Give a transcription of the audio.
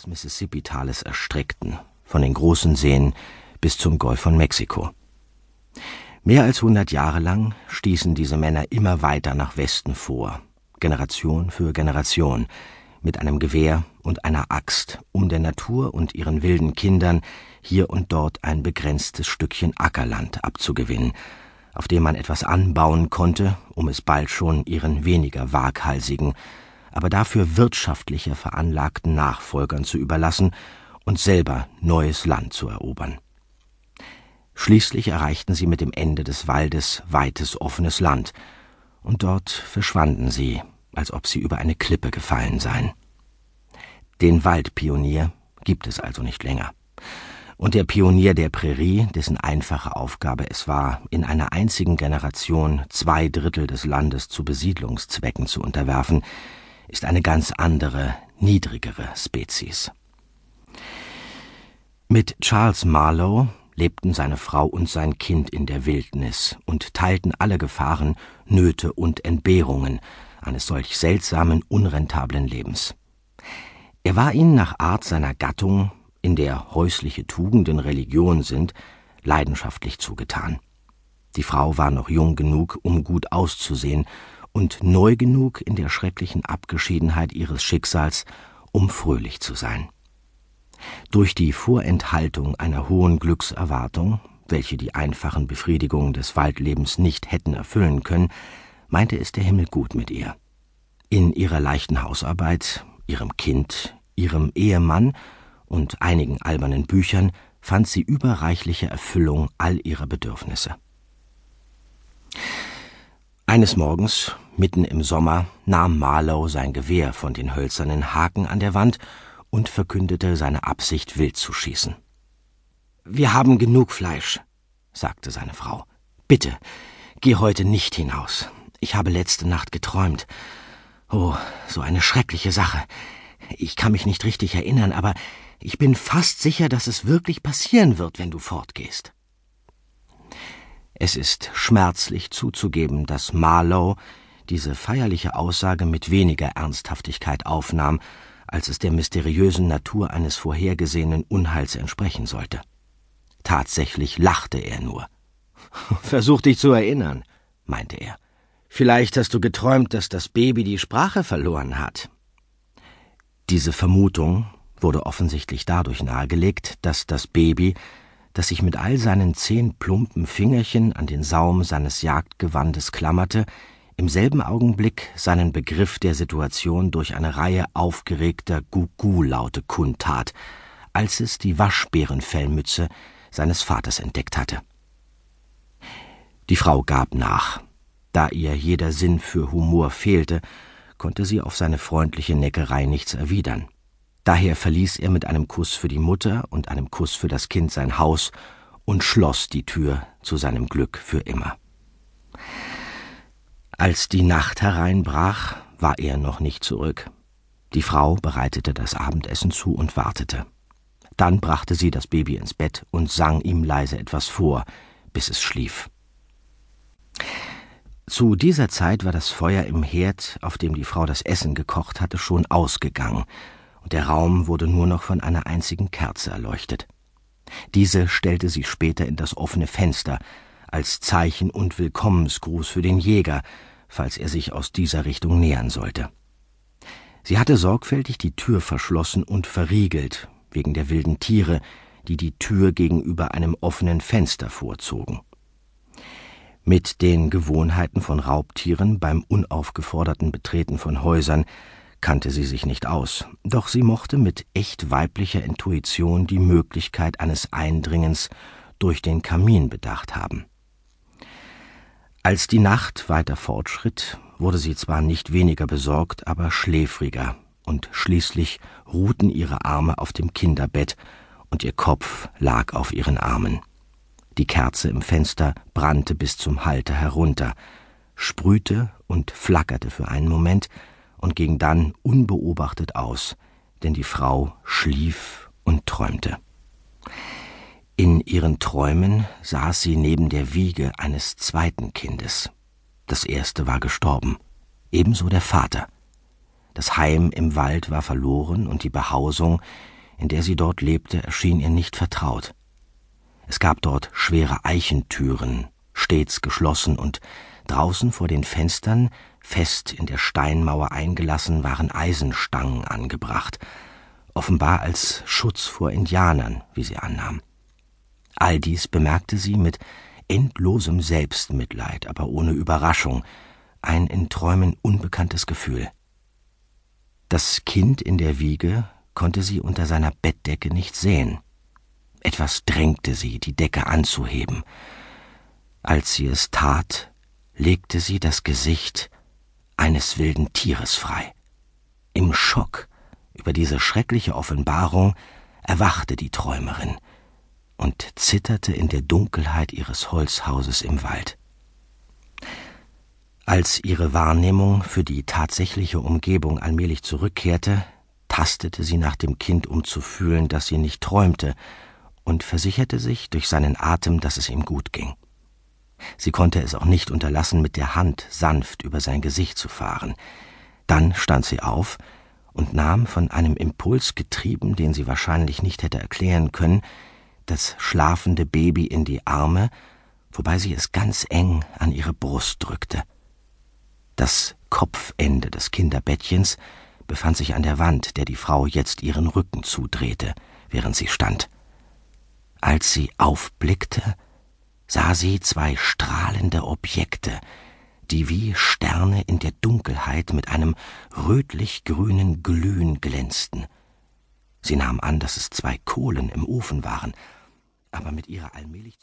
des Mississippi-Tales erstreckten, von den großen Seen bis zum Golf von Mexiko. Mehr als hundert Jahre lang stießen diese Männer immer weiter nach Westen vor, Generation für Generation, mit einem Gewehr und einer Axt, um der Natur und ihren wilden Kindern hier und dort ein begrenztes Stückchen Ackerland abzugewinnen, auf dem man etwas anbauen konnte, um es bald schon ihren weniger waghalsigen, aber dafür wirtschaftlicher veranlagten Nachfolgern zu überlassen und selber neues Land zu erobern. Schließlich erreichten sie mit dem Ende des Waldes weites offenes Land, und dort verschwanden sie, als ob sie über eine Klippe gefallen seien. Den Waldpionier gibt es also nicht länger. Und der Pionier der Prärie, dessen einfache Aufgabe es war, in einer einzigen Generation zwei Drittel des Landes zu Besiedlungszwecken zu unterwerfen, ist eine ganz andere, niedrigere Spezies. Mit Charles Marlowe, lebten seine Frau und sein Kind in der Wildnis und teilten alle Gefahren, Nöte und Entbehrungen eines solch seltsamen, unrentablen Lebens. Er war ihnen nach Art seiner Gattung, in der häusliche Tugenden Religion sind, leidenschaftlich zugetan. Die Frau war noch jung genug, um gut auszusehen, und neu genug in der schrecklichen Abgeschiedenheit ihres Schicksals, um fröhlich zu sein. Durch die Vorenthaltung einer hohen Glückserwartung, welche die einfachen Befriedigungen des Waldlebens nicht hätten erfüllen können, meinte es der Himmel gut mit ihr. In ihrer leichten Hausarbeit, ihrem Kind, ihrem Ehemann und einigen albernen Büchern fand sie überreichliche Erfüllung all ihrer Bedürfnisse. Eines Morgens, mitten im Sommer, nahm Marlow sein Gewehr von den hölzernen Haken an der Wand und verkündete seine Absicht, wild zu schießen. Wir haben genug Fleisch, sagte seine Frau. Bitte, geh heute nicht hinaus. Ich habe letzte Nacht geträumt. Oh, so eine schreckliche Sache. Ich kann mich nicht richtig erinnern, aber ich bin fast sicher, dass es wirklich passieren wird, wenn du fortgehst. Es ist schmerzlich zuzugeben, dass Marlowe diese feierliche Aussage mit weniger Ernsthaftigkeit aufnahm als es der mysteriösen Natur eines vorhergesehenen Unheils entsprechen sollte. Tatsächlich lachte er nur. Versuch dich zu erinnern, meinte er. Vielleicht hast du geträumt, dass das Baby die Sprache verloren hat. Diese Vermutung wurde offensichtlich dadurch nahegelegt, dass das Baby, das sich mit all seinen zehn plumpen Fingerchen an den Saum seines Jagdgewandes klammerte, im selben Augenblick seinen Begriff der Situation durch eine Reihe aufgeregter Gugu-Laute kundtat, als es die Waschbärenfellmütze seines Vaters entdeckt hatte. Die Frau gab nach. Da ihr jeder Sinn für Humor fehlte, konnte sie auf seine freundliche Neckerei nichts erwidern. Daher verließ er mit einem Kuss für die Mutter und einem Kuss für das Kind sein Haus und schloss die Tür zu seinem Glück für immer. Als die Nacht hereinbrach, war er noch nicht zurück. Die Frau bereitete das Abendessen zu und wartete. Dann brachte sie das Baby ins Bett und sang ihm leise etwas vor, bis es schlief. Zu dieser Zeit war das Feuer im Herd, auf dem die Frau das Essen gekocht hatte, schon ausgegangen, und der Raum wurde nur noch von einer einzigen Kerze erleuchtet. Diese stellte sie später in das offene Fenster, als Zeichen und Willkommensgruß für den Jäger, falls er sich aus dieser Richtung nähern sollte. Sie hatte sorgfältig die Tür verschlossen und verriegelt, wegen der wilden Tiere, die die Tür gegenüber einem offenen Fenster vorzogen. Mit den Gewohnheiten von Raubtieren beim unaufgeforderten Betreten von Häusern kannte sie sich nicht aus, doch sie mochte mit echt weiblicher Intuition die Möglichkeit eines Eindringens durch den Kamin bedacht haben. Als die Nacht weiter fortschritt, wurde sie zwar nicht weniger besorgt, aber schläfriger, und schließlich ruhten ihre Arme auf dem Kinderbett und ihr Kopf lag auf ihren Armen. Die Kerze im Fenster brannte bis zum Halter herunter, sprühte und flackerte für einen Moment und ging dann unbeobachtet aus, denn die Frau schlief und träumte. In ihren Träumen saß sie neben der Wiege eines zweiten Kindes. Das erste war gestorben, ebenso der Vater. Das Heim im Wald war verloren und die Behausung, in der sie dort lebte, erschien ihr nicht vertraut. Es gab dort schwere Eichentüren, stets geschlossen, und draußen vor den Fenstern, fest in der Steinmauer eingelassen, waren Eisenstangen angebracht, offenbar als Schutz vor Indianern, wie sie annahm. All dies bemerkte sie mit endlosem Selbstmitleid, aber ohne Überraschung, ein in Träumen unbekanntes Gefühl. Das Kind in der Wiege konnte sie unter seiner Bettdecke nicht sehen. Etwas drängte sie, die Decke anzuheben. Als sie es tat, legte sie das Gesicht eines wilden Tieres frei. Im Schock über diese schreckliche Offenbarung erwachte die Träumerin und zitterte in der Dunkelheit ihres Holzhauses im Wald. Als ihre Wahrnehmung für die tatsächliche Umgebung allmählich zurückkehrte, tastete sie nach dem Kind, um zu fühlen, dass sie nicht träumte, und versicherte sich durch seinen Atem, dass es ihm gut ging. Sie konnte es auch nicht unterlassen, mit der Hand sanft über sein Gesicht zu fahren. Dann stand sie auf und nahm, von einem Impuls getrieben, den sie wahrscheinlich nicht hätte erklären können, das schlafende Baby in die Arme, wobei sie es ganz eng an ihre Brust drückte. Das Kopfende des Kinderbettchens befand sich an der Wand, der die Frau jetzt ihren Rücken zudrehte, während sie stand. Als sie aufblickte, sah sie zwei strahlende Objekte, die wie Sterne in der Dunkelheit mit einem rötlich-grünen Glühen glänzten. Sie nahm an, dass es zwei Kohlen im Ofen waren, aber mit ihrer allmählich